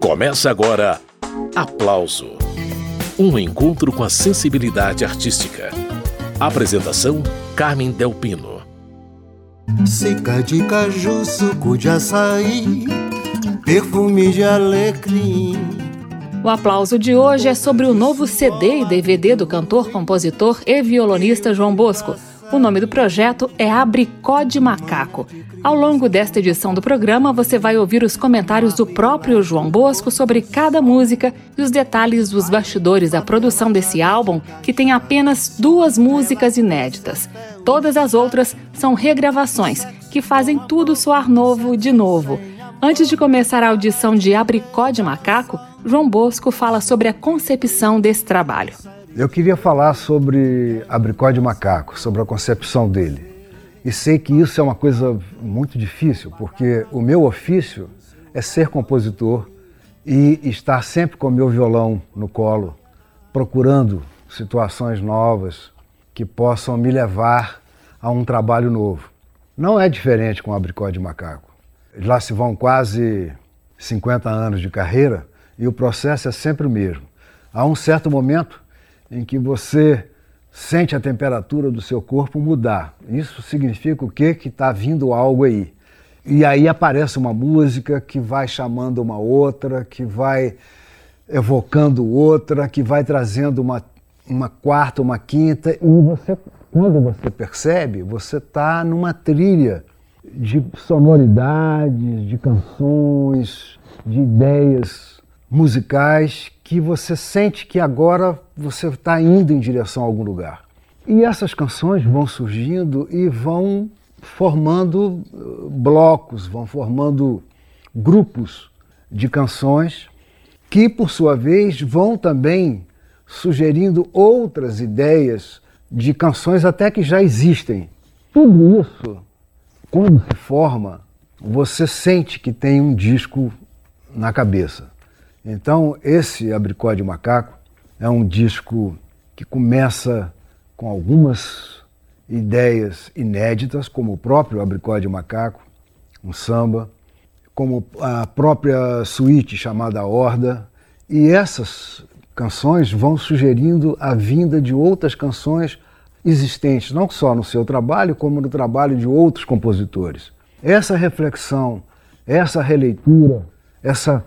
Começa agora Aplauso Um encontro com a sensibilidade artística. Apresentação: Carmen Delpino. Seca de caju, suco de açaí, perfume de alecrim. O aplauso de hoje é sobre o novo CD e DVD do cantor, compositor e violonista João Bosco o nome do projeto é Abricó de Macaco. Ao longo desta edição do programa, você vai ouvir os comentários do próprio João Bosco sobre cada música e os detalhes dos bastidores da produção desse álbum, que tem apenas duas músicas inéditas. Todas as outras são regravações, que fazem tudo soar novo de novo. Antes de começar a audição de Abricó de Macaco, João Bosco fala sobre a concepção desse trabalho. Eu queria falar sobre Abricó de Macaco, sobre a concepção dele. E sei que isso é uma coisa muito difícil, porque o meu ofício é ser compositor e estar sempre com o meu violão no colo, procurando situações novas que possam me levar a um trabalho novo. Não é diferente com Abricó de Macaco. Lá se vão quase 50 anos de carreira e o processo é sempre o mesmo. Há um certo momento em que você sente a temperatura do seu corpo mudar. Isso significa o quê? Que está vindo algo aí. E aí aparece uma música que vai chamando uma outra, que vai evocando outra, que vai trazendo uma, uma quarta, uma quinta. E você, quando você percebe, você está numa trilha de sonoridades, de canções, de ideias musicais que você sente que agora você está indo em direção a algum lugar. E essas canções vão surgindo e vão formando uh, blocos, vão formando grupos de canções que, por sua vez, vão também sugerindo outras ideias de canções até que já existem. Tudo isso, quando se forma, você sente que tem um disco na cabeça. Então, esse Abricó de Macaco é um disco que começa com algumas ideias inéditas, como o próprio Abricó de Macaco, um samba, como a própria suíte chamada Horda, e essas canções vão sugerindo a vinda de outras canções existentes, não só no seu trabalho, como no trabalho de outros compositores. Essa reflexão, essa releitura, essa,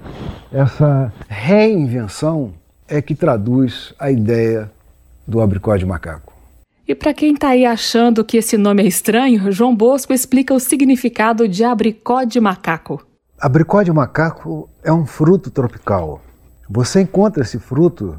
essa reinvenção é que traduz a ideia do abricó de macaco. E para quem está aí achando que esse nome é estranho, João Bosco explica o significado de abricó de macaco. Abricó de macaco é um fruto tropical. Você encontra esse fruto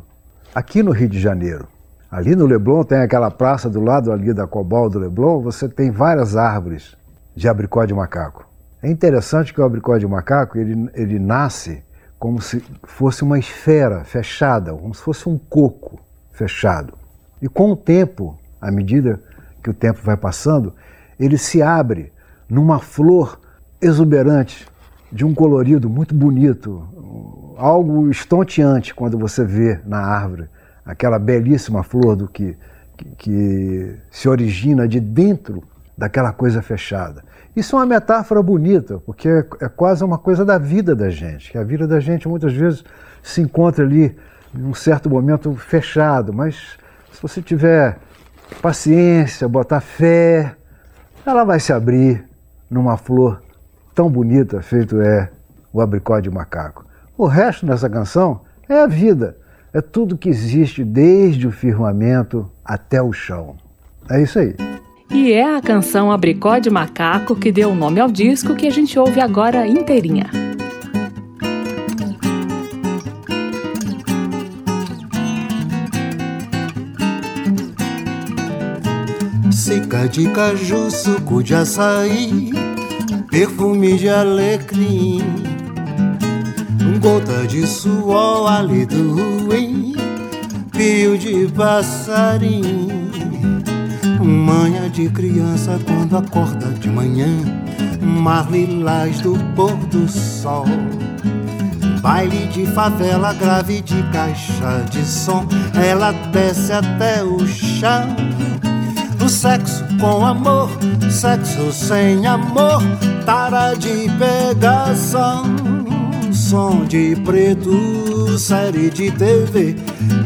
aqui no Rio de Janeiro. Ali no Leblon tem aquela praça do lado ali da Cobol do Leblon, você tem várias árvores de abricó de macaco. É interessante que o abricó de macaco ele, ele nasce como se fosse uma esfera fechada, como se fosse um coco fechado. E com o tempo, à medida que o tempo vai passando, ele se abre numa flor exuberante, de um colorido muito bonito, algo estonteante quando você vê na árvore aquela belíssima flor do que, que, que se origina de dentro daquela coisa fechada. Isso é uma metáfora bonita, porque é, quase uma coisa da vida da gente, que a vida da gente muitas vezes se encontra ali em um certo momento fechado, mas se você tiver paciência, botar fé, ela vai se abrir numa flor tão bonita, feito é o abricó de macaco. O resto dessa canção é a vida, é tudo que existe desde o firmamento até o chão. É isso aí. E é a canção Abricó de Macaco que deu o nome ao disco que a gente ouve agora inteirinha. Seca de caju, suco de açaí, perfume de alecrim, gota de suor, hálito ruim, pio de passarinho Manhã de criança quando acorda de manhã Mar lilás do pôr do sol Baile de favela grave de caixa de som Ela desce até o chão O sexo com amor, sexo sem amor Tara de pegação som de preto, série de TV.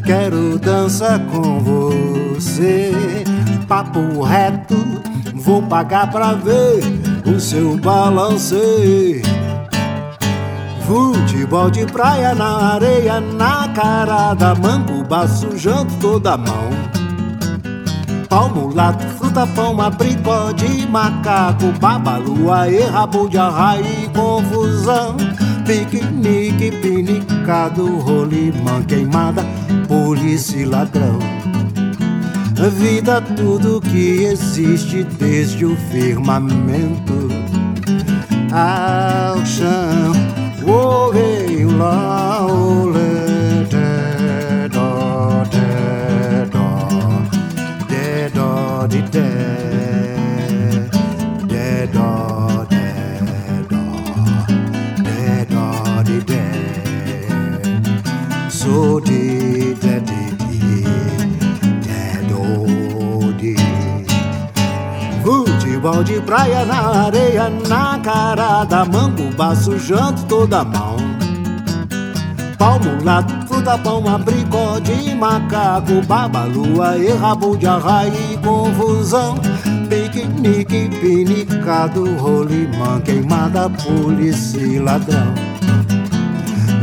Quero dançar com você. Papo reto, vou pagar pra ver o seu balanceio. Futebol de praia na areia, na cara da manguba, sujando toda a mão. Palmulato, fruta, pão, abricó de macaco, babalua e rabo de arraia confusão. Piquenique, pinicado, rolimã queimada, polícia e ladrão. Vida, tudo que existe desde o firmamento ao chão. Oh, hey, la, oh, Futebol de praia na areia, na cara da manguba, sujando toda a mão. Palmulato, fruta, pão, abricó de macaco, babalua e rabo de arraia e confusão. Piquenique, pinicado, rolimã, queimada, polícia e ladrão.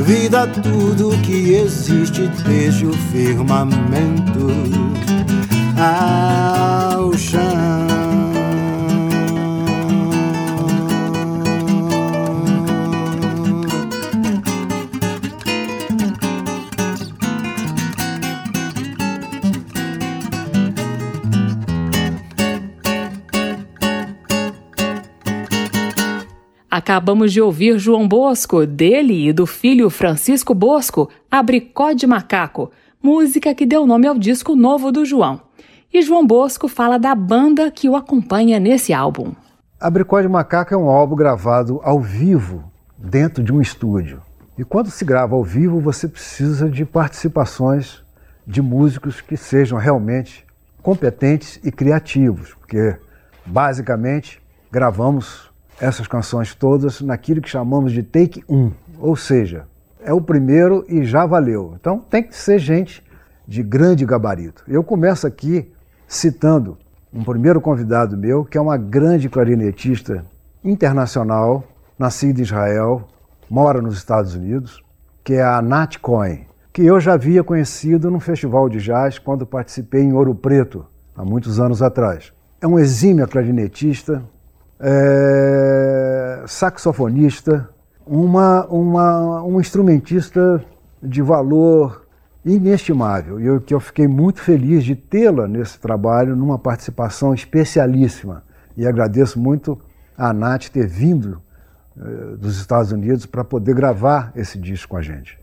Vida, tudo que existe desde o firmamento ao chão. Acabamos de ouvir João Bosco, dele e do filho Francisco Bosco, Abricó de Macaco, música que deu nome ao disco novo do João. E João Bosco fala da banda que o acompanha nesse álbum. Abricó de Macaco é um álbum gravado ao vivo, dentro de um estúdio. E quando se grava ao vivo, você precisa de participações de músicos que sejam realmente competentes e criativos, porque basicamente gravamos essas canções todas naquilo que chamamos de take 1, ou seja, é o primeiro e já valeu. Então tem que ser gente de grande gabarito. Eu começo aqui citando um primeiro convidado meu, que é uma grande clarinetista internacional, nascida em Israel, mora nos Estados Unidos, que é a Nat Cohen, que eu já havia conhecido num festival de jazz quando participei em Ouro Preto, há muitos anos atrás. É um exímio clarinetista, é, saxofonista, uma, uma, um instrumentista de valor inestimável. E eu, que eu fiquei muito feliz de tê-la nesse trabalho, numa participação especialíssima. E agradeço muito a Nath ter vindo eh, dos Estados Unidos para poder gravar esse disco com a gente.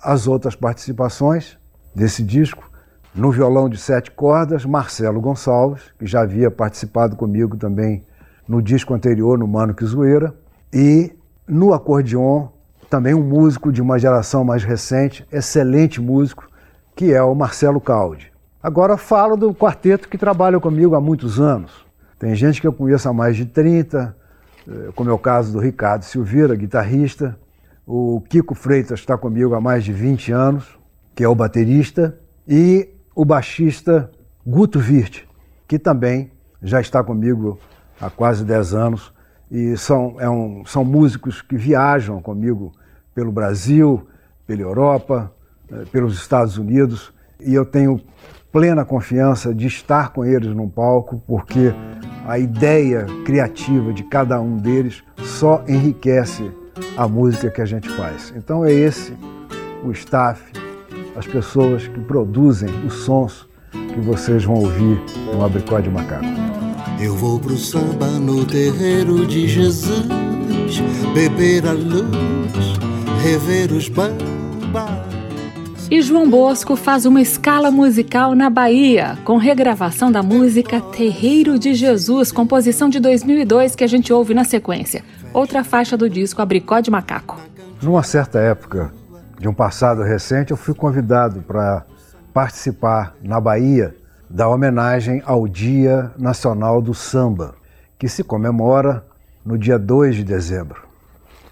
As outras participações desse disco, no violão de sete cordas, Marcelo Gonçalves, que já havia participado comigo também no disco anterior, no Mano Que Zoeira, e no acordeon, também um músico de uma geração mais recente, excelente músico, que é o Marcelo Caldi. Agora falo do quarteto que trabalha comigo há muitos anos. Tem gente que eu conheço há mais de 30, eh, como é o caso do Ricardo Silveira, guitarrista. O Kiko Freitas está comigo há mais de 20 anos, que é o baterista. E o baixista Guto Virt, que também já está comigo há quase 10 anos. E são, é um, são músicos que viajam comigo pelo Brasil, pela Europa, eh, pelos Estados Unidos. E eu tenho plena confiança de estar com eles num palco, porque a ideia criativa de cada um deles só enriquece a música que a gente faz. Então é esse o staff, as pessoas que produzem os sons que vocês vão ouvir no Abricó de Macaco. Eu vou pro samba no terreiro de Jesus, beber a luz, rever os bambas. E João Bosco faz uma escala musical na Bahia, com regravação da música Terreiro de Jesus, composição de 2002 que a gente ouve na sequência. Outra faixa do disco Abricó de Macaco. Numa certa época de um passado recente, eu fui convidado para participar na Bahia da homenagem ao Dia Nacional do Samba, que se comemora no dia 2 de dezembro.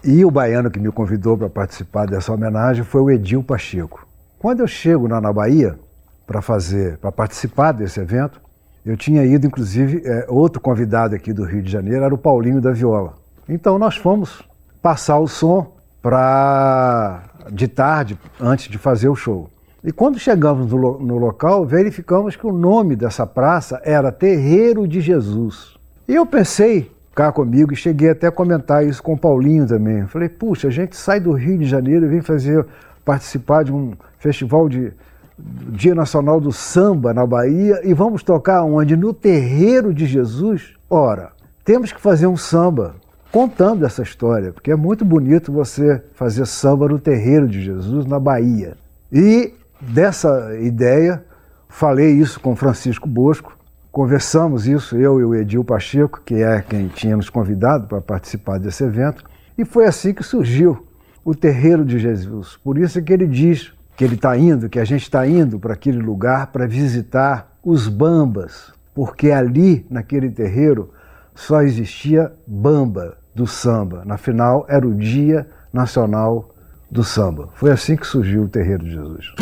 E o baiano que me convidou para participar dessa homenagem foi o Edil Pacheco. Quando eu chego na, na Bahia para fazer, para participar desse evento, eu tinha ido, inclusive, é, outro convidado aqui do Rio de Janeiro era o Paulinho da Viola. Então nós fomos passar o som para de tarde, antes de fazer o show. E quando chegamos no, no, local, verificamos que o nome dessa praça era Terreiro de Jesus. E eu pensei cá comigo e cheguei até a comentar isso com o Paulinho também. Falei, puxa, a gente sai do Rio de Janeiro e vem fazer participar de um festival de Dia Nacional do Samba na Bahia e vamos tocar onde? No Terreiro de Jesus? Ora, temos que fazer um samba contando essa história, porque é muito bonito você fazer samba no Terreiro de Jesus na Bahia. E dessa ideia, falei isso com Francisco Bosco, conversamos isso, eu e o Edil Pacheco, que é quem tinha nos convidado para participar desse evento, e foi assim que surgiu o Terreiro de Jesus. Por isso é que ele diz que ele está indo, que a gente está indo para aquele lugar para visitar os bambas, porque ali, naquele terreiro, só existia bamba do samba. Na final, era o Dia Nacional do Samba. Foi assim que surgiu o Terreiro de Jesus.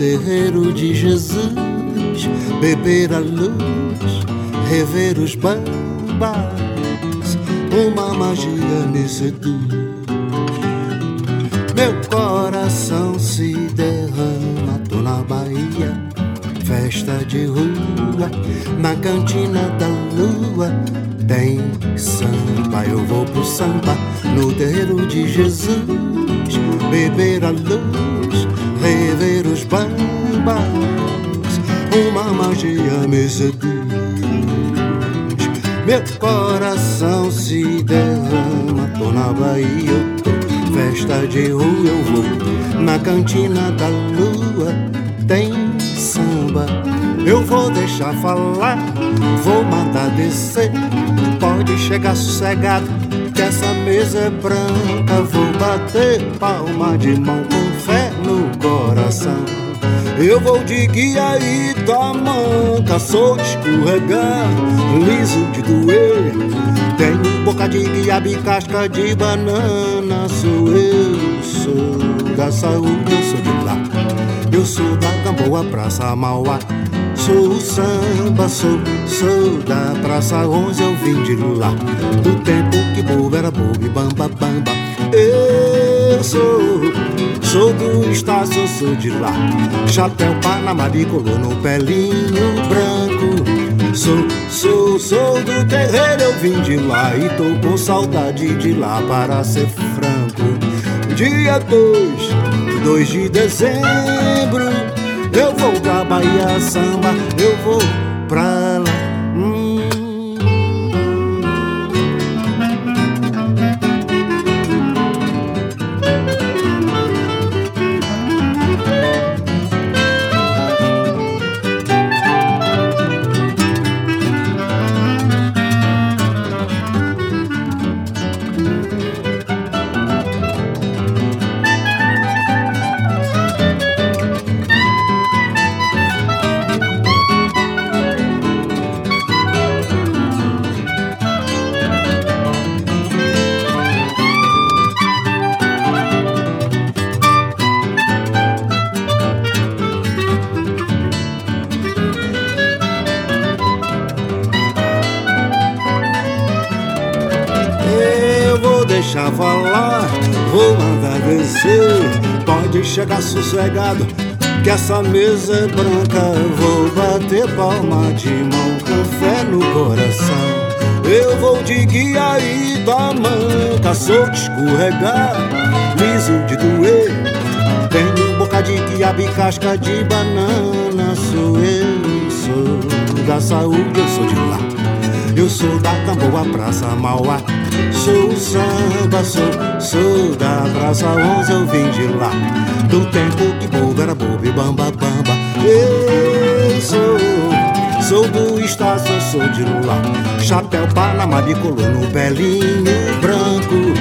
terreiro de Jesus, beber a luz, rever os bambas, uma magia me seduz. Meu coração se derrama, tô na Bahia, festa de rua, na cantina da lua. Tem samba, eu vou pro samba, no terreiro de Jesus, beber a luz rever os bambas, uma magia me seduz. Meu coração se derrama, tô na Bahia. Festa de rua eu vou, na cantina da lua tem samba. Eu vou deixar falar, vou mandar descer. Pode chegar sossegado, que essa mesa é branca. Vou bater palma de mão com fé no coração. Eu vou de guia e tamanca, sou de escorregar, liso de doer. Tenho boca de guiaba e casca de banana, sou eu, sou da saúde, eu sou de lá. Eu sou da Gamboa, Praça Mauá. Sou o samba, sou, sou da Praça 11, eu vim de lá. Do tempo que bobo era bobo e bamba, bamba. Eu sou Sou do Estácio, sou de lá. Chapéu Panamá bicolor no pelinho branco. Sou, sou, sou do terreiro, eu vim de lá e tô com saudade de lá para ser franco. Dia 2, 2 de dezembro, eu vou pra Bahia Samba, eu vou pra chegar sossegado que essa mesa é branca. Vou bater palma de mão com fé no coração. Eu vou de guia e tamanca, sou de escorregar, liso de doer. Tenho boca de quiabo e casca de banana. Sou eu, sou da saúde, eu sou de lá. Eu sou da Camboa, Praça Mauá. Sou samba, sou, sou da Praça 11, eu vim de lá. Do tempo que bobo era bobo e bamba bamba. Eu sou, sou do Estácio, sou de lá. Chapéu Panamá bicolor no belinho branco.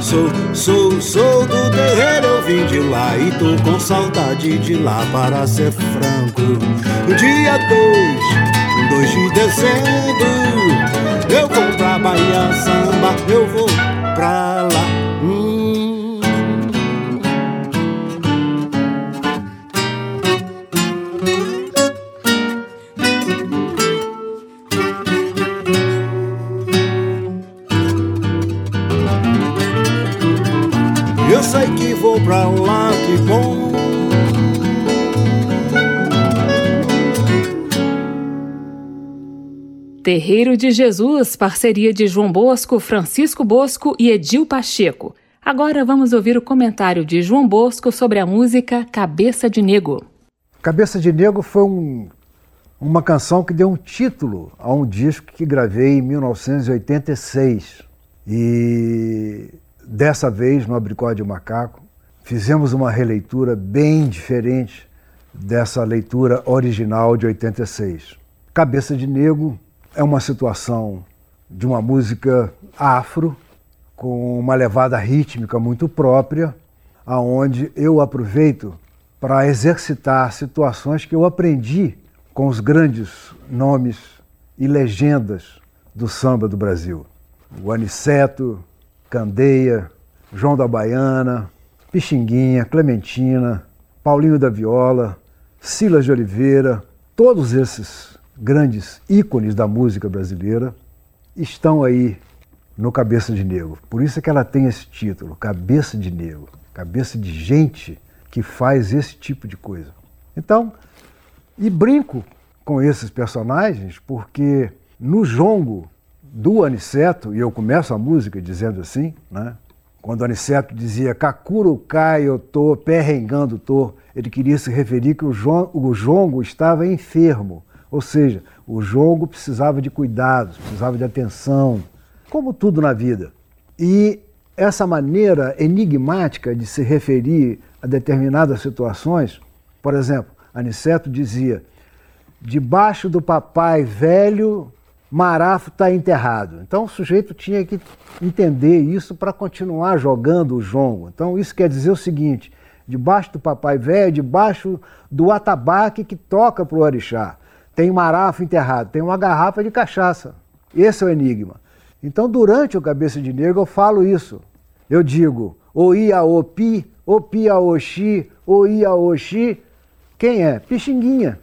sou, sou, sou do terreiro, eu vim de lá e tô com saudade de lá, para ser franco. Dia 2, 2 de dezembro, eu vou pra Bahia eu vou Terreiro de Jesus, parceria de João Bosco, Francisco Bosco e Edil Pacheco. Agora vamos ouvir o comentário de João Bosco sobre a música Cabeça de Nego. Cabeça de Nego foi um, uma canção que deu um título a um disco que gravei em 1986. E dessa vez, no Abricó de Macaco, fizemos uma releitura bem diferente dessa leitura original de 86. Cabeça de Negro é uma situação de uma música afro com uma levada rítmica muito própria, aonde eu aproveito para exercitar situações que eu aprendi com os grandes nomes e legendas do samba do Brasil. O Aniceto, Candeia, João da Baiana, Pixinguinha, Clementina, Paulinho da Viola, Silas de Oliveira, todos esses grandes ícones da música brasileira estão aí no Cabeça de Negro. Por isso é que ela tem esse título, Cabeça de Negro, cabeça de gente que faz esse tipo de coisa. Então, e brinco com esses personagens porque no jongo do Aniceto, e eu começo a música dizendo assim, né? Quando Aniceto dizia Kakuro Kai eu tô, perrengando tô, ele queria se referir que o, o jongo estava enfermo, ou seja, o jongo precisava de cuidados, precisava de atenção, como tudo na vida. E essa maneira enigmática de se referir a determinadas situações, por exemplo, Aniceto dizia: debaixo do papai velho Marafo está enterrado. Então o sujeito tinha que entender isso para continuar jogando o jongo. Então isso quer dizer o seguinte: debaixo do papai velho, debaixo do atabaque que toca para o orixá, tem Marafo enterrado, tem uma garrafa de cachaça. Esse é o enigma. Então durante o Cabeça de Negro eu falo isso. Eu digo, Oia Opi, Opi Aoxi, Oia Oxi, quem é? Pixinguinha.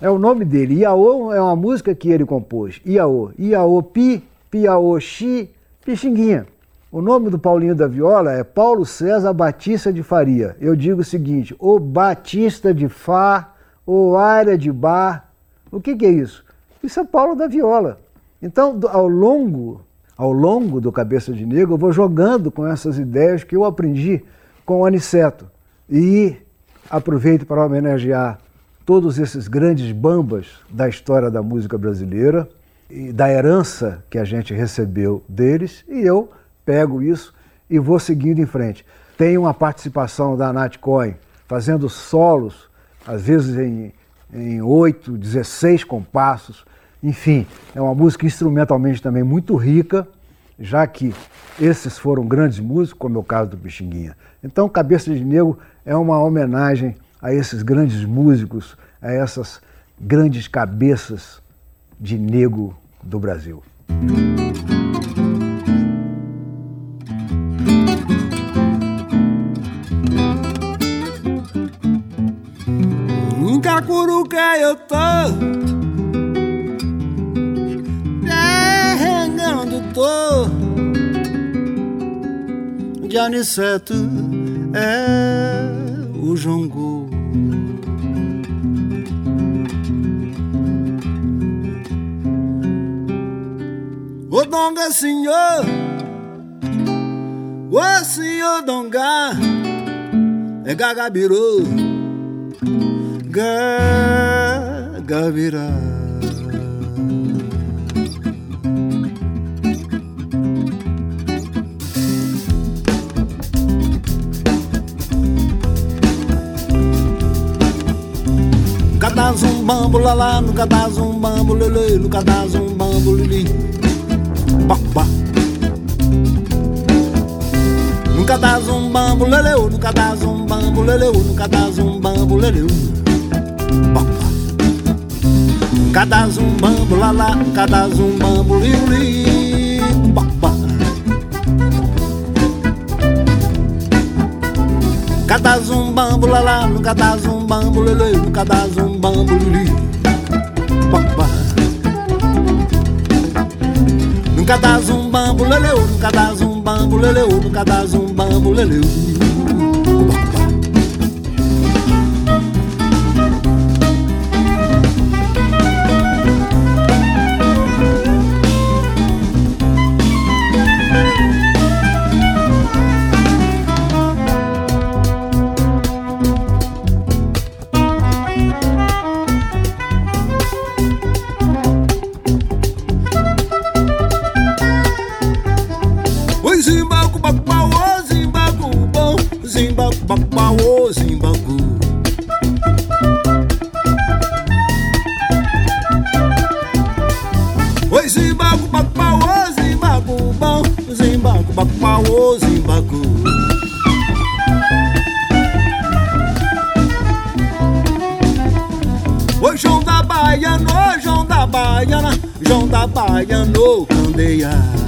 É o nome dele. Iaô é uma música que ele compôs. Iaô. Iaô Pi, Piaô Xi, Pixinguinha. O nome do Paulinho da Viola é Paulo César Batista de Faria. Eu digo o seguinte: o Batista de Fá, o área de Bar. O que, que é isso? Isso é Paulo da Viola. Então, ao longo, ao longo do Cabeça de Negro, eu vou jogando com essas ideias que eu aprendi com o Aniceto. E aproveito para homenagear todos esses grandes bambas da história da música brasileira e da herança que a gente recebeu deles, e eu pego isso e vou seguindo em frente. Tem uma participação da Nat Cohen fazendo solos, às vezes em, em 8, 16 compassos. Enfim, é uma música instrumentalmente também muito rica, já que esses foram grandes músicos, como é o caso do Pixinguinha. Então, Cabeça de Negro é uma homenagem a esses grandes músicos, a essas grandes cabeças de negro do Brasil. Eu tô Carregando tô De Aniceto é o jongo Ô Donga senhor, ô senhor Donga, é Gagabiru, Gagabirá. Cada zumbambo lá no cada zumbambo lele, no cada zumbambo lili. Nunca dá zumbambo, leleu, nunca dá zumbambo, leleu, nunca dá zumbambo, leleu. Dá zumbambo, lalá, nunca dá zumbambo, liuli, babá. Nunca dá zumbambo, lalá, nunca dá zumbambo, leleu, nunca dá zumbambo, liuli, babá. Nunca dá zumbambo, leleu, nunca dá zumbambo, leleu, nunca dá zumbambo, leleu. Zimbago, Zimbangu Oi Zimbangu, Bakbawo Zimbangu Bom Zimbangu, Bakbawo Zimbangu Oi João da Baiana, João da Baiana João da Baiana, Candeia.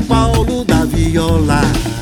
Paulo da Viola.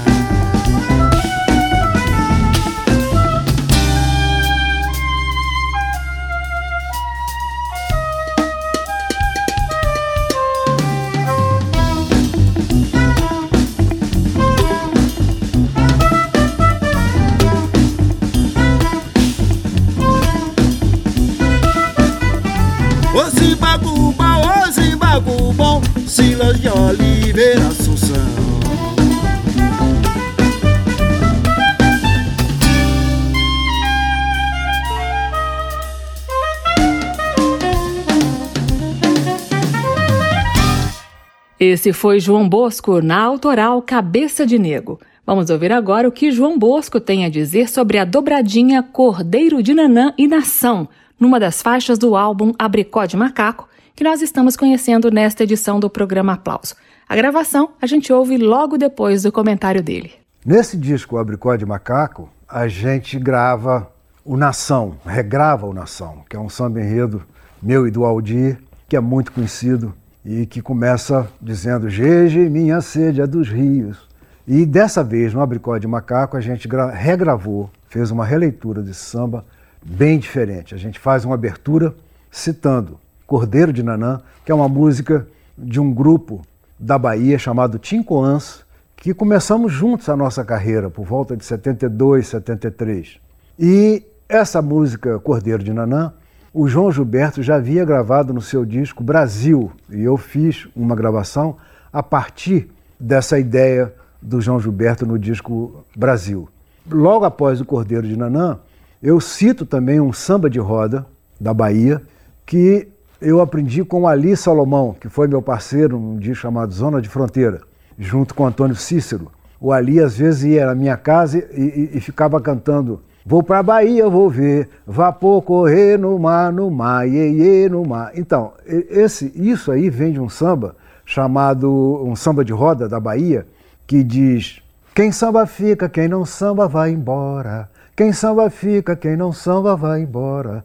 Esse foi João Bosco na autoral Cabeça de Nego. Vamos ouvir agora o que João Bosco tem a dizer sobre a dobradinha Cordeiro de Nanã e Nação, numa das faixas do álbum Abricó de Macaco, que nós estamos conhecendo nesta edição do programa Aplauso. A gravação a gente ouve logo depois do comentário dele. Nesse disco Abricó de Macaco, a gente grava o Nação, regrava o Nação, que é um samba enredo meu e do Aldir, que é muito conhecido e que começa dizendo Gege, minha sede é dos rios. E dessa vez, no Abricó de Macaco, a gente regravou, fez uma releitura desse samba bem diferente. A gente faz uma abertura citando Cordeiro de Nanã, que é uma música de um grupo da Bahia chamado Tincoãs, que começamos juntos a nossa carreira, por volta de 72, 73. E essa música Cordeiro de Nanã o João Gilberto já havia gravado no seu disco Brasil, e eu fiz uma gravação a partir dessa ideia do João Gilberto no disco Brasil. Logo após o Cordeiro de Nanã, eu cito também um samba de roda da Bahia que eu aprendi com Ali Salomão, que foi meu parceiro num disco chamado Zona de Fronteira, junto com Antônio Cícero. O Ali às vezes ia na minha casa e, e, e ficava cantando Vou pra Bahia, vou ver, vapor correr no mar, no mar, iê, no mar. Então, esse, isso aí vem de um samba chamado, um samba de roda da Bahia, que diz, quem samba fica, quem não samba vai embora. Quem samba fica, quem não samba vai embora.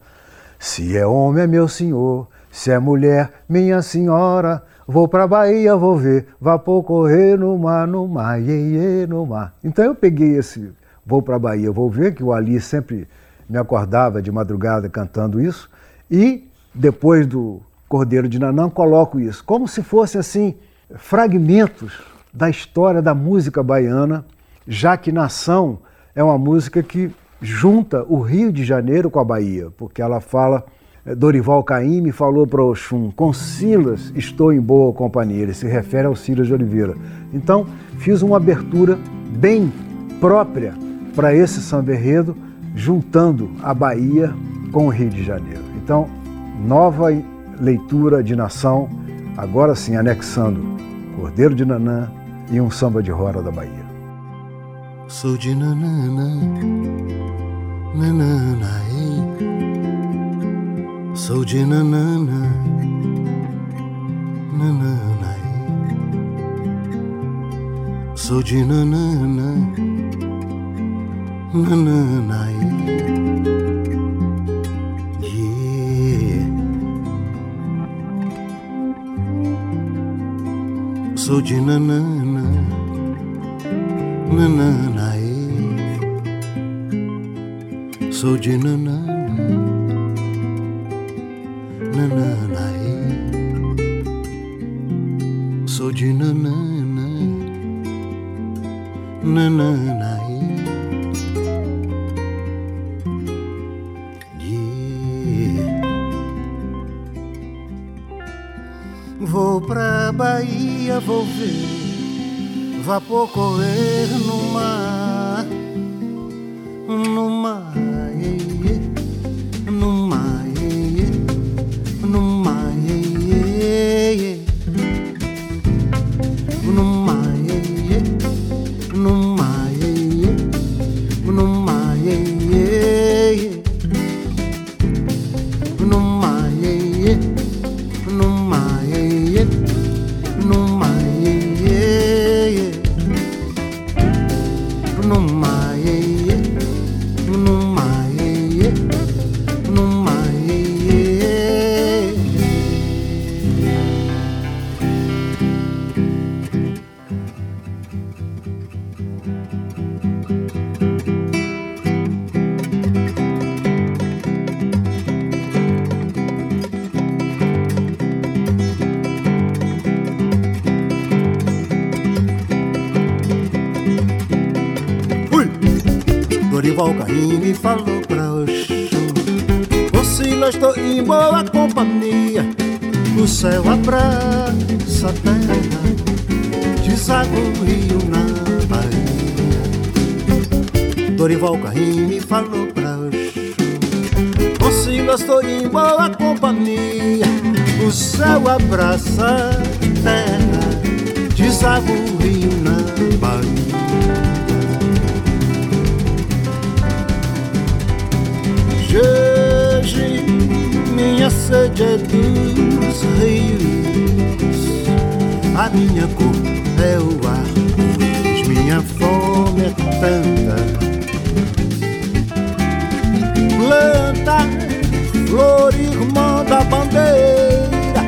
Se é homem é meu senhor, se é mulher, minha senhora. Vou pra Bahia, vou ver, vapor correr no mar, no mar, iê, iê, no mar. Então eu peguei esse vou para a Bahia, vou ver, que o Ali sempre me acordava de madrugada cantando isso, e depois do Cordeiro de Nanã coloco isso, como se fosse assim, fragmentos da história da música baiana, já que Nação é uma música que junta o Rio de Janeiro com a Bahia, porque ela fala, eh, Dorival Caymmi falou para Oxum, com Silas estou em boa companhia, ele se refere ao Silas de Oliveira. Então, fiz uma abertura bem própria para esse samba enredo, juntando a Bahia com o Rio de Janeiro. Então, nova leitura de nação, agora sim anexando Cordeiro de Nanã e um samba de roda da Bahia. Sou de nanana, nanana, ei. Sou de nanana, nanana, ei. Sou de nanana زوجي نانا نانا نعيش زوجي نانا نانا نعيش زوجي نانا نانا نعيش Bahia vou ver vapor correr no mar, Caim me falou pra Oxum Oscila, estou em boa companhia O céu abraça a terra Deságua o rio na Bahia. Dorival me falou pra Oxum Oscila, estou em boa companhia O céu abraça a terra Deságua o rio na Bahia hoje minha sede é dos rios, a minha cor é o arco, minha fome é tanta. Planta, flor, irmã da bandeira,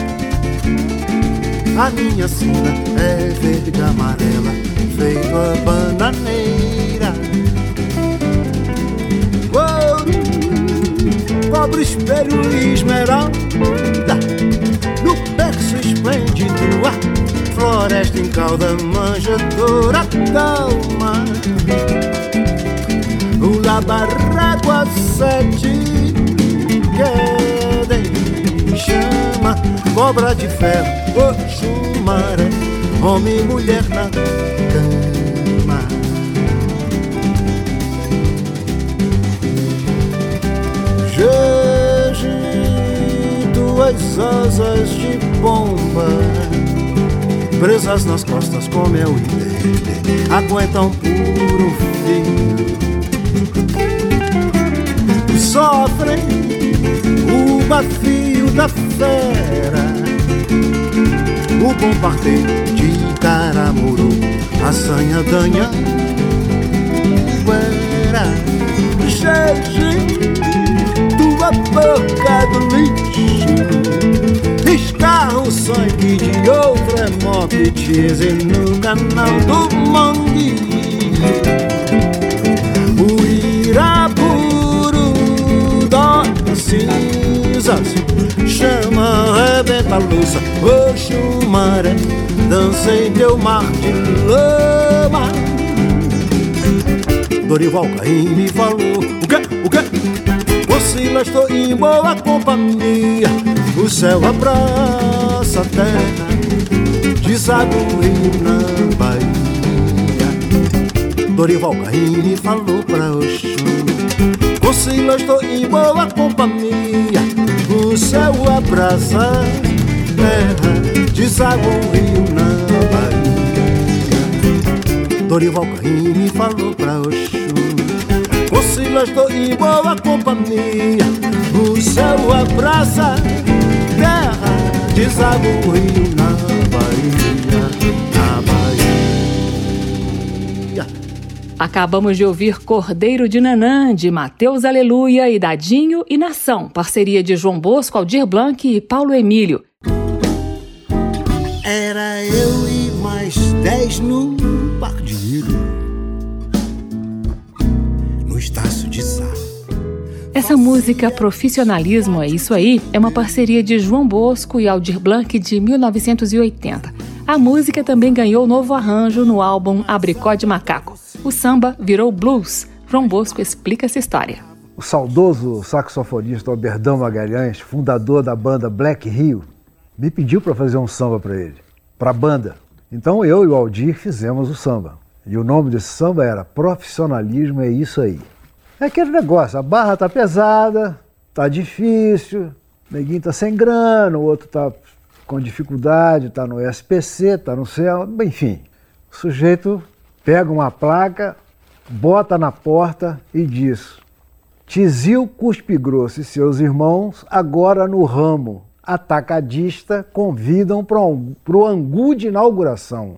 a minha sina é verde amarela, feito a bananeira. Cobre, espelho e esmeralda. No berço esplêndido a floresta em cauda manjedoura calma O labarrégua sete queda chama Cobra de ferro, o Homem e mulher na Jeje, tuas asas de pomba Presas nas costas como é o Aguentam puro fio sofrem o bafio da fera. O bombardeio de Caramuru, a sanha danha, era Jeje, boca do lixo, escarra o sangue de outra morte, no canal do mangue. cinzas Chama, rebenta a louça Oxo, maré Dança em teu mar de lama Dorival Caim me falou O quê? O quê? Oscila, estou em boa companhia. O céu abraça a terra Deságua o rio na Bahia Dorival Caim me falou pra Oxo Oscila, estou em boa companhia. O céu abraça terra Deságua o rio na Bahia Dorival Caim me falou pra Oxum Oscila, estou em boa companhia. O céu abraça terra Deságua o rio na Bahia. Acabamos de ouvir Cordeiro de Nanã, de Mateus Aleluia e Dadinho e Nação, parceria de João Bosco, Aldir Blanc e Paulo Emílio. Era eu e mais dez no Essa música Profissionalismo é Isso Aí é uma parceria de João Bosco e Aldir Blanc de 1980. A música também ganhou novo arranjo no álbum Abricó de Macaco. O samba virou blues. João Bosco explica essa história. O saudoso saxofonista Alberdão Magalhães, fundador da banda Black Rio, me pediu para fazer um samba para ele, para a banda. Então eu e o Aldir fizemos o samba. E o nome desse samba era Profissionalismo é isso aí. É aquele negócio, a barra tá pesada, tá difícil, o neguinho tá sem grana, o outro tá com dificuldade, tá no SPC, tá no céu, enfim. O sujeito pega uma placa, bota na porta e diz: Tizil Cuspe Grosso e seus irmãos, agora no ramo atacadista, convidam para o angu de inauguração.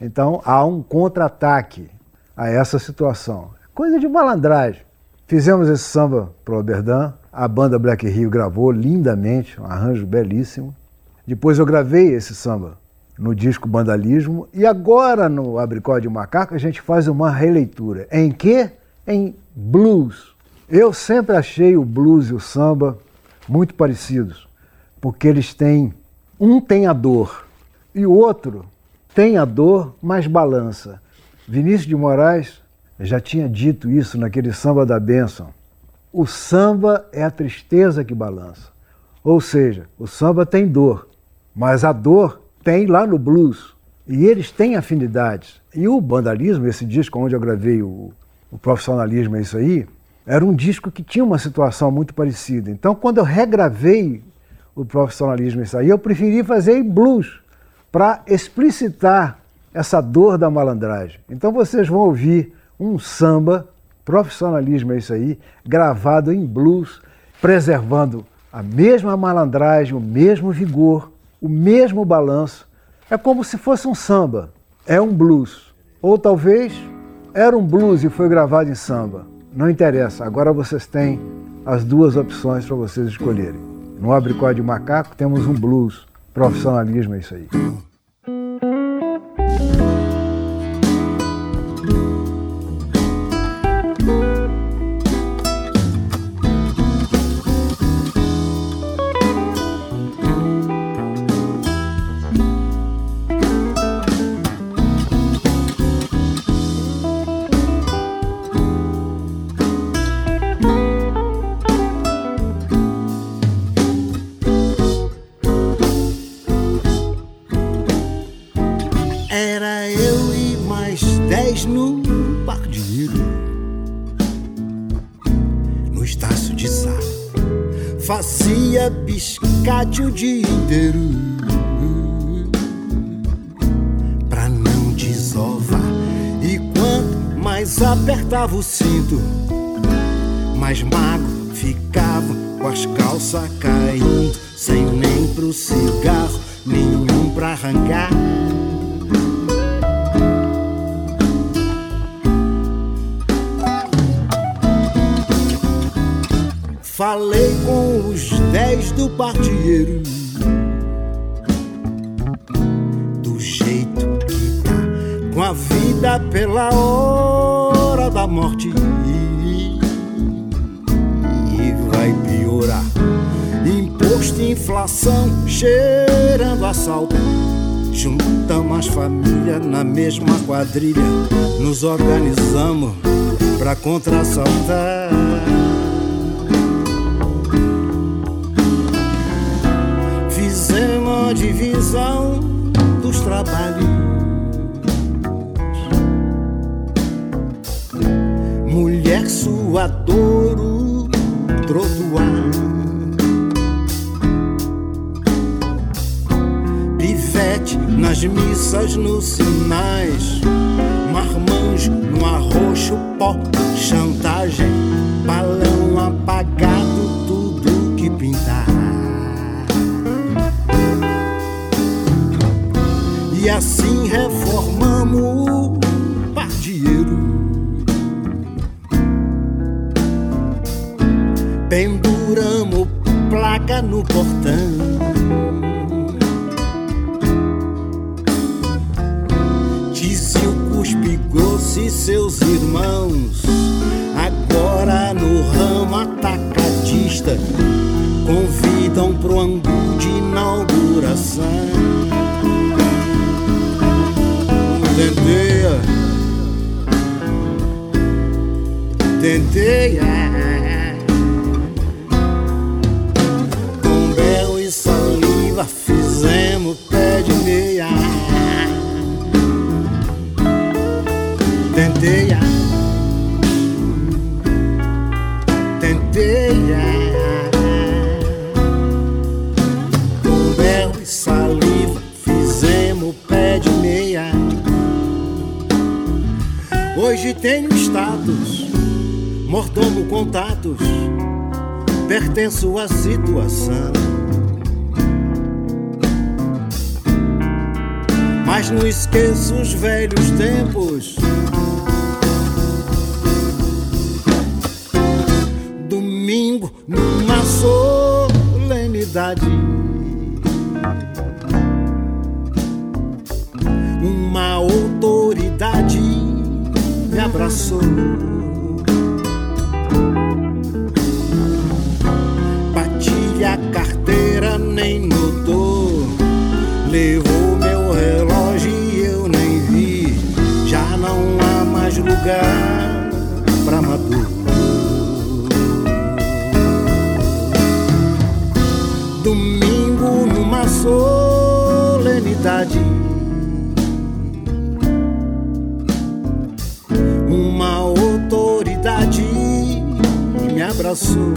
Então há um contra-ataque a essa situação. Coisa de malandragem. Fizemos esse samba para o Oberdan, a banda Black Rio gravou lindamente, um arranjo belíssimo. Depois eu gravei esse samba no disco Bandalismo. E agora no Abricó de Macaco a gente faz uma releitura. Em que? Em blues. Eu sempre achei o blues e o samba muito parecidos, porque eles têm. Um tem a dor e o outro tem a dor, mas balança. Vinícius de Moraes já tinha dito isso naquele samba da bênção. O samba é a tristeza que balança. Ou seja, o samba tem dor, mas a dor tem lá no blues. E eles têm afinidades. E o Bandalismo, esse disco onde eu gravei o, o Profissionalismo, é isso aí, era um disco que tinha uma situação muito parecida. Então, quando eu regravei o Profissionalismo, isso aí, eu preferi fazer em blues, para explicitar essa dor da malandragem. Então, vocês vão ouvir um samba, Profissionalismo, é isso aí, gravado em blues, preservando a mesma malandragem, o mesmo vigor, o mesmo balanço. É como se fosse um samba, é um blues. Ou talvez era um blues e foi gravado em samba. Não interessa, agora vocês têm as duas opções para vocês escolherem. No Abricó de Macaco temos um blues, profissionalismo é isso aí. E quanto mais apertava o cinto, mais magro ficava com as calças caindo, sem nem pro cigarro, nenhum pra arrancar. Falei com os dez do partieiro Do jeito que tá Com a vida pela hora morte. E vai piorar. Imposto, inflação, cheirando assalto Juntamos as famílias na mesma quadrilha. Nos organizamos pra contra-assaltar divisão dos trabalhos. Mulher suadouro, trotuar. Pivete nas missas, nos sinais. Marmanjo no arroxo, pó, chantagem, balão apagado, tudo que pintar. E assim reformamos o pardieiro. Penduramos placa no portão. Disse o cuspe grosso e seus solenidade. Uma autoridade me abraçou.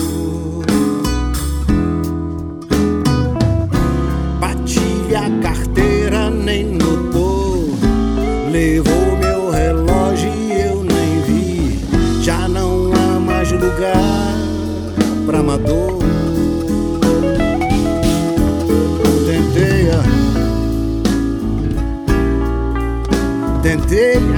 Bati a carteira, nem notou. Levou meu relógio e eu nem vi. Já não há mais lugar pra amador. day.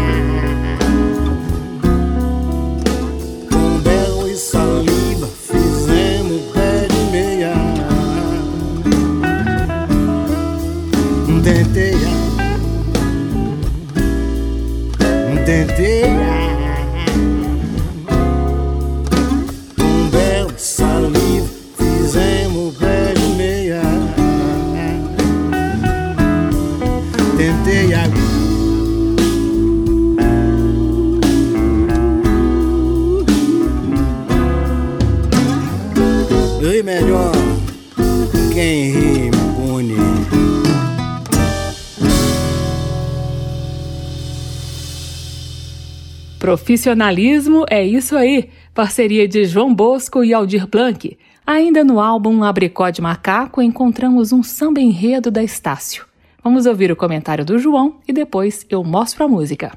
Profissionalismo é isso aí. Parceria de João Bosco e Aldir Blanc. Ainda no álbum Abricó de Macaco encontramos um samba enredo da Estácio. Vamos ouvir o comentário do João e depois eu mostro a música.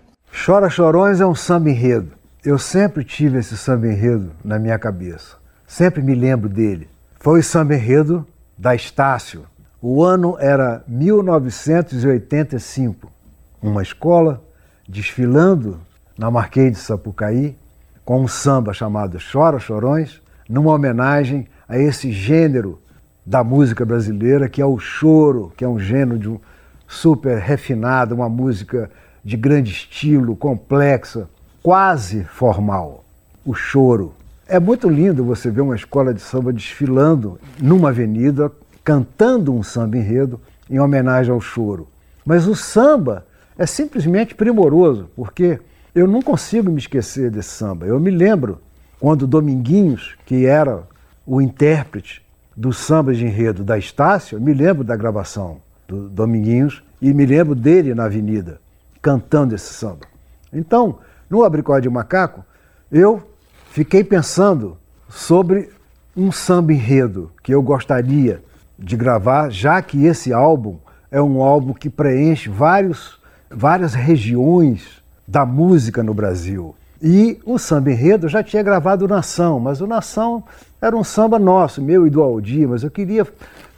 Chora Chorões é um samba enredo. Eu sempre tive esse samba enredo na minha cabeça. sempre me lembro dele. Foi o samba enredo da Estácio. O ano era 1985. Uma escola desfilando na Marquês de Sapucaí com um samba chamado Chora Chorões, numa homenagem a esse gênero da música brasileira que é o choro, que é um gênero de um super refinado, uma música de grande estilo, complexa, quase formal. O choro. É muito lindo você ver uma escola de samba desfilando numa avenida, cantando um samba enredo em homenagem ao choro. Mas o samba é simplesmente primoroso, porque eu não consigo me esquecer desse samba. Eu me lembro quando Dominguinhos, que era o intérprete do samba de enredo da Estácio, me lembro da gravação do Dominguinhos e me lembro dele na avenida, cantando esse samba. Então, no Abricó de Macaco, eu fiquei pensando sobre um samba enredo que eu gostaria de gravar, já que esse álbum é um álbum que preenche vários, várias regiões da música no Brasil. E o samba enredo já tinha gravado o Nação, mas o Nação era um samba nosso, meu e do Aldir, mas eu queria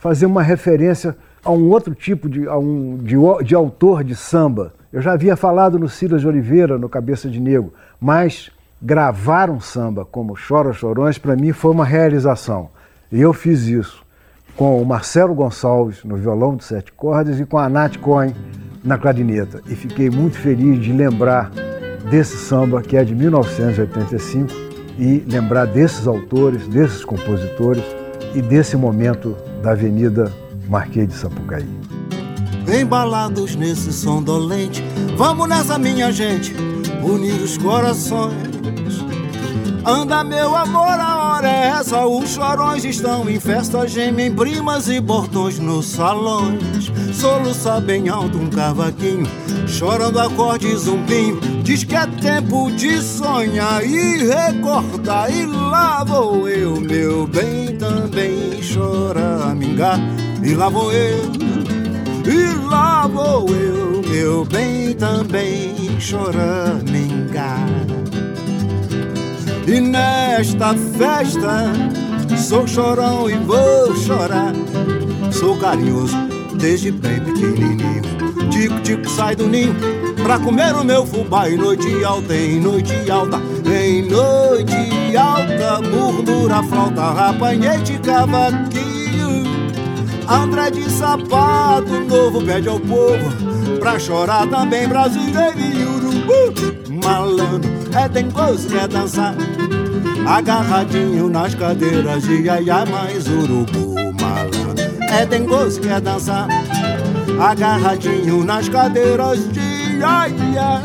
fazer uma referência a um outro tipo de, a um, de, de autor de samba. Eu já havia falado no Silas de Oliveira, no Cabeça de Negro, mas gravar um samba como Chora Chorões, para mim foi uma realização. E eu fiz isso com o Marcelo Gonçalves no violão de sete cordas e com a Nath Cohen na clarineta. E fiquei muito feliz de lembrar desse samba que é de 1985 e lembrar desses autores, desses compositores e desse momento da Avenida Marquês de Sapucaí. Embalados nesse som dolente, vamos nessa minha gente, unir os corações Anda meu amor, a hora é essa. Os chorões estão em festa Gemem primas e bordões nos salões. Soluça bem alto um cavaquinho Chorando acorde zumbinho Diz que é tempo de sonhar e recordar. E lá vou eu, meu bem, também choramingar E lá vou eu, e lá vou eu, meu bem, também choramingar e nesta festa sou chorão e vou chorar. Sou carinhoso desde bem pequenininho. Tico, tico, sai do ninho pra comer o meu fubá. Em noite alta, em noite alta, em noite alta, murmura a flauta, apanhei de cavaquinho. André de sapato novo pede ao povo pra chorar também brasileiro e urubu. Malandro é tem coisa quer dançar. Agarradinho nas cadeiras de iaia mais urubu malandro É tem gosto quer dançar. Agarradinho nas cadeiras de iaia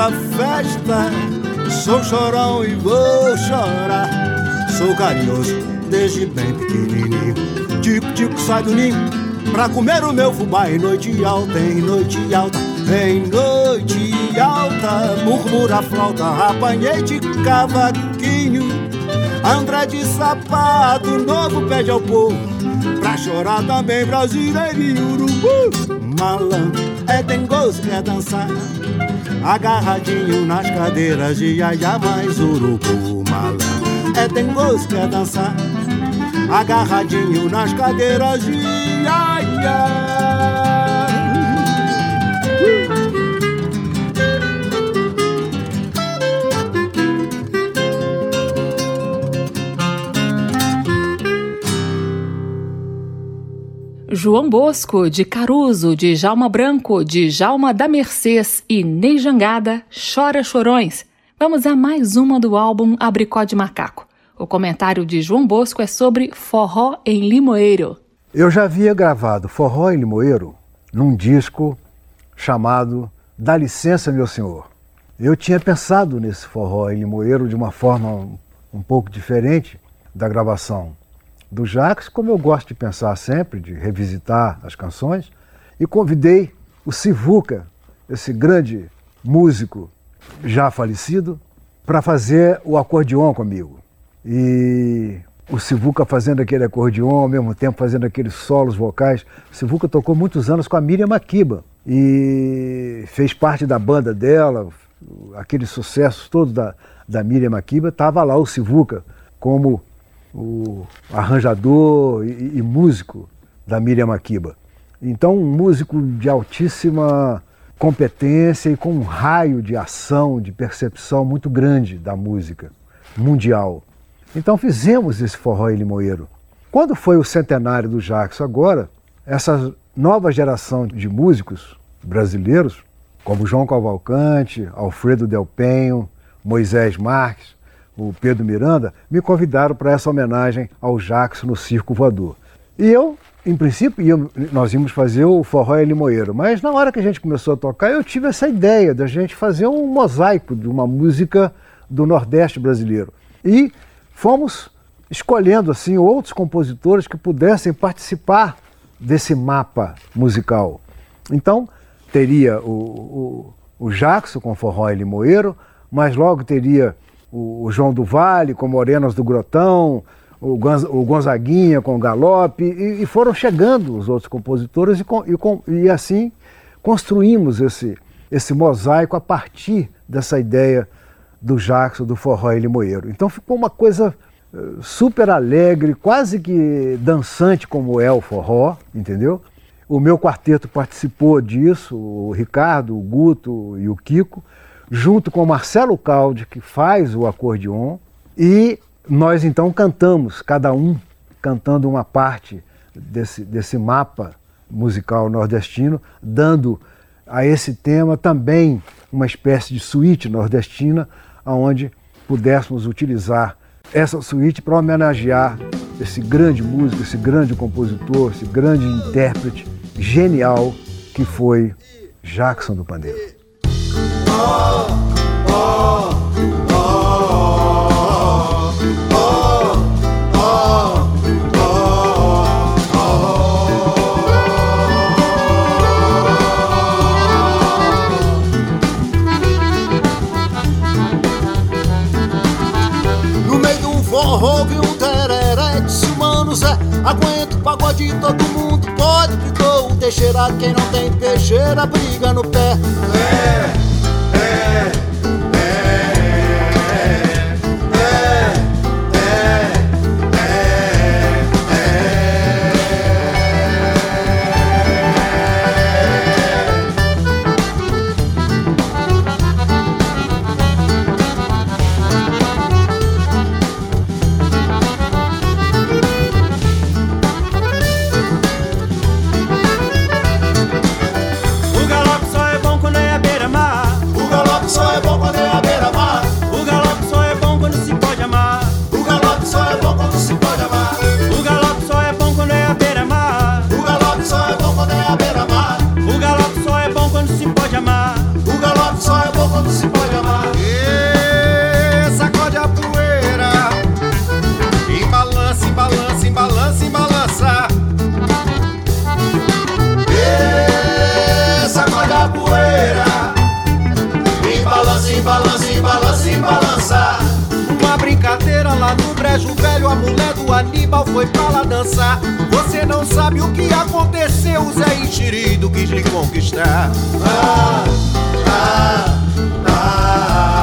nesta festa. Sou chorão e vou chorar. Sou carinhoso desde bem pequenininho. Tico, tico, sai do ninho Pra comer o meu fubá. Em noite alta, em noite alta Em noite alta. Murmura a flauta, apanhei de cavaquinho. André de sapato, novo pede ao povo Pra chorar também brasileiro e urubu. Malandro, é gosto, quer dançar Agarradinho nas cadeiras de iaia mais urubu malandro É tem gosto quer dançar. Agarradinho nas cadeiras de iaia João Bosco, de Caruso, de Jalma Branco, de Jalma da Mercês e Ney Jangada, Chora Chorões. Vamos a mais uma do álbum Abricó de Macaco. O comentário de João Bosco é sobre Forró em Limoeiro. Eu já havia gravado Forró em Limoeiro num disco chamado Dá Licença, Meu Senhor. Eu tinha pensado nesse forró em Limoeiro de uma forma um pouco diferente da gravação do Jacques, como eu gosto de pensar sempre, de revisitar as canções, e convidei o Sivuca, esse grande músico já falecido, para fazer o acordeon comigo. E o Sivuca fazendo aquele acordeon, ao mesmo tempo fazendo aqueles solos vocais. O Sivuca tocou muitos anos com a Miriam Makiba e fez parte da banda dela, aqueles sucessos todos da, da Miriam Makiba, estava lá o Sivuca como o arranjador e, e músico da Miriam Makiba. Então, um músico de altíssima competência e com um raio de ação, de percepção muito grande da música mundial. Então fizemos esse forró em Limoeiro. Quando foi o centenário do Jackson agora, essa nova geração de músicos brasileiros, como João Cavalcante, Alfredo Del Penho, Moisés Marques, o Pedro Miranda, me convidaram para essa homenagem ao Jackson no Circo Voador. E eu em princípio, íamos, nós íamos fazer o forró e limoeiro, mas na hora que a gente começou a tocar, eu tive essa ideia da gente fazer um mosaico de uma música do Nordeste brasileiro. E fomos escolhendo assim outros compositores que pudessem participar desse mapa musical. Então, teria o, o, o Jackson com forró e limoeiro, mas logo teria o, João do Vale com Morenas do Grotão, o, Gonzaguinha com o Galope, e, e, foram chegando os outros compositores e, e, e, assim construímos esse, esse mosaico a partir dessa ideia do Jackson, do forró e limoeiro. Então ficou uma coisa eh, super alegre, quase que dançante como é o forró, entendeu? O meu quarteto participou disso, o Ricardo, o Guto e o Kiko, junto com Marcelo Caldi, que faz o acordeon, e nós então cantamos, cada um cantando uma parte desse, desse mapa musical nordestino, dando a esse tema também uma espécie de suíte nordestina, onde pudéssemos utilizar essa suíte para homenagear esse grande músico, esse grande compositor, esse grande intérprete genial que foi Jackson do Pandeiro. Aguento o pagode, todo mundo pode que o Teixeira, quem não tem peixeira briga no pé. É, é. Brejo velho, a mulher do Aníbal foi pra lá dançar. Você não sabe o que aconteceu, o Zé Enxerido quis lhe conquistar. Ah, ah, ah.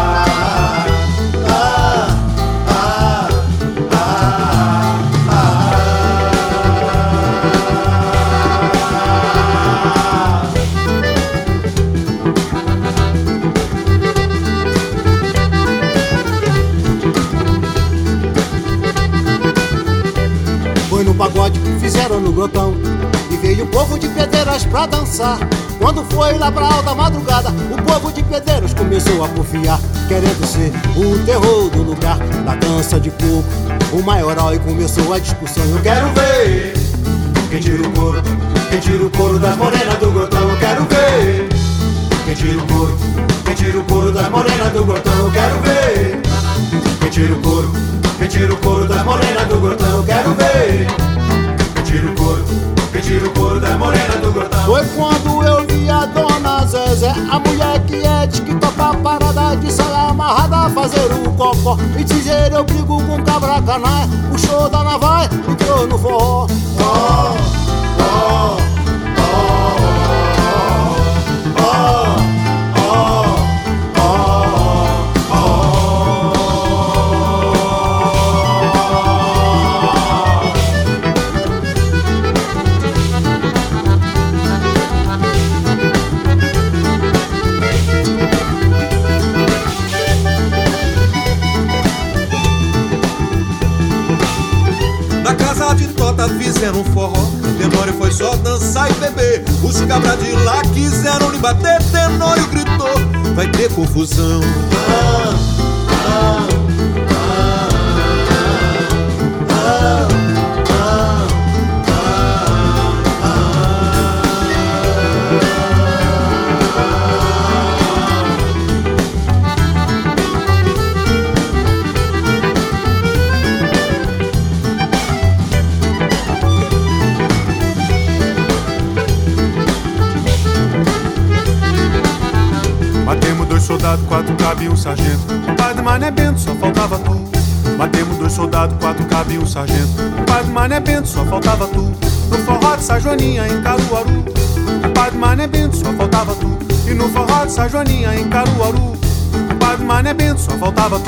Fizeram no grotão. E veio o povo de Pedreiras pra dançar. Quando foi lá pra alta madrugada, o povo de Pedreiros começou a porfiar, querendo ser o terror do lugar. Na dança de coco, o maioral e começou a discussão. Eu quero ver quem tira o couro, quem tira o couro das morenas do grotão, eu quero ver. Quem tira o couro, quem tira o couro das morenas do grotão, eu quero ver. Quem tira o couro, quem tira o couro das morenas do grotão, quero ver. Tira o couro, quem tira o couro das morenas do grotão. Foi quando eu vi a dona Zezé, a mulher que é de que topa parada de saia amarrada, fazer o cocó e dizer eu brigo com cabra canai. O show da navalha entrou no forró. Oh, oh, beber. Os cabra de lá quiseram lhe bater. Tenório gritou: Vai ter confusão. Ah, ah, ah, soldados, quatro cabos e um sargento. Padre Mané Bento, só faltava tu. Matemos dois soldados, quatro cabos e um sargento. Padre Mané Bento, só faltava tu. No forró de São Joaninha, em Caruaru. Padre Mané Bento, só faltava tu. E no forró de São Joaninha, em Caruaru. Padre Mané Bento, só faltava tu.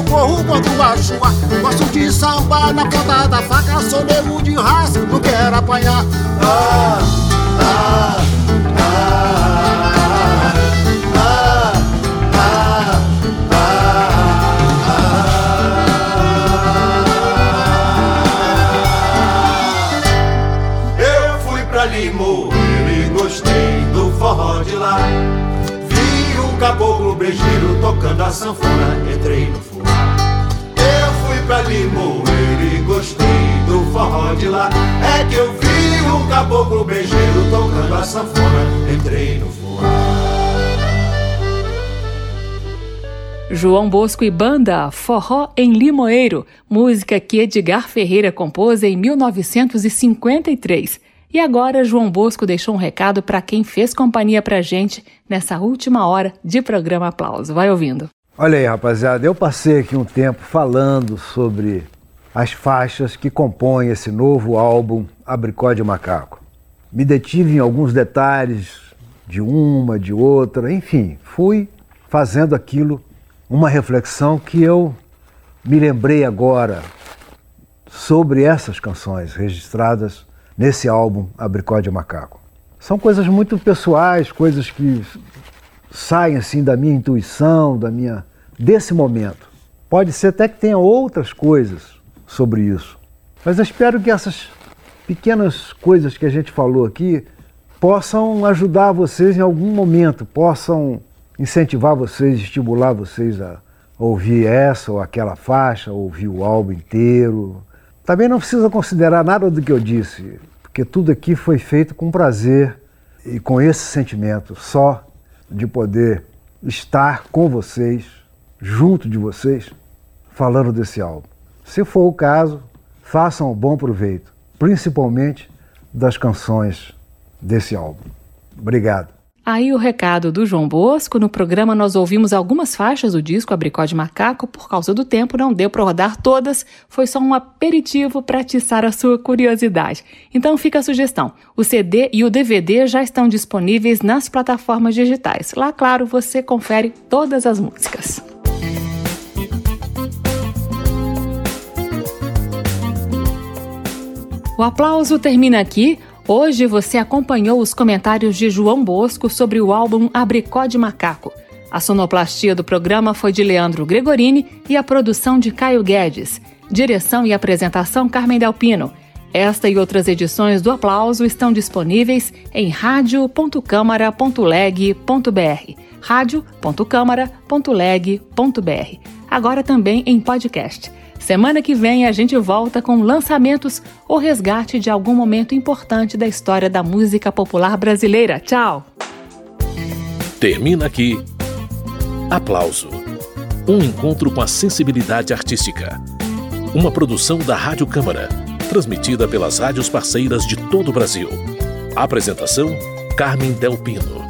Socorro quando a chuva. Gosto de sambar na ponta da faca, sou de raça, não quero apanhar. Ah, ah, ah, ah, ah, ah, Eu fui pra Limoeiro e gostei do forró de lá caboclo brejeiro tocando a sanfona, entrei no Limoeiro e gostei do forró de lá. É que eu vi um caboclo brejeiro tocando a sanfona, entrei no fuar. João Bosco e Banda, Forró em Limoeiro, música que Edgar Ferreira compôs em 1953. E agora João Bosco deixou um recado para quem fez companhia pra gente nessa última hora de programa Aplauso. Vai ouvindo. Olha aí, rapaziada, eu passei aqui um tempo falando sobre as faixas que compõem esse novo álbum Abricó de Macaco. Me detive em alguns detalhes de uma, de outra, enfim, fui fazendo aquilo uma reflexão que eu me lembrei agora sobre essas canções registradas nesse álbum Abricó de Macaco. São coisas muito pessoais, coisas que saem assim da minha intuição, da minha desse momento. Pode ser até que tenha outras coisas sobre isso. Mas eu espero que essas pequenas coisas que a gente falou aqui possam ajudar vocês em algum momento, possam incentivar vocês, estimular vocês a ouvir essa ou aquela faixa, ouvir o álbum inteiro. Também não precisa considerar nada do que eu disse porque tudo aqui foi feito com prazer e com esse sentimento só de poder estar com vocês, junto de vocês, falando desse álbum. Se for o caso, façam um bom proveito, principalmente das canções desse álbum. Obrigado. Aí o recado do João Bosco. No programa nós ouvimos algumas faixas do disco Abricó de Macaco. Por causa do tempo, não deu para rodar todas. Foi só um aperitivo para atiçar a sua curiosidade. Então fica a sugestão. O CD e o DVD já estão disponíveis nas plataformas digitais. Lá, claro, você confere todas as músicas. O aplauso termina aqui. Hoje você acompanhou os comentários de João Bosco sobre o álbum Abricó de Macaco. A sonoplastia do programa foi de Leandro Gregorini e a produção de Caio Guedes. Direção e apresentação Carmen Delpino. Esta e outras edições do Aplauso estão disponíveis em radio.câmara.leg.br. radio.câmara.leg.br. Agora também em podcast. Semana que vem a gente volta com lançamentos ou resgate de algum momento importante da história da música popular brasileira. Tchau! Termina aqui. Aplauso. Um encontro com a sensibilidade artística. Uma produção da Rádio Câmara, transmitida pelas rádios parceiras de todo o Brasil. Apresentação: Carmen Del Pino.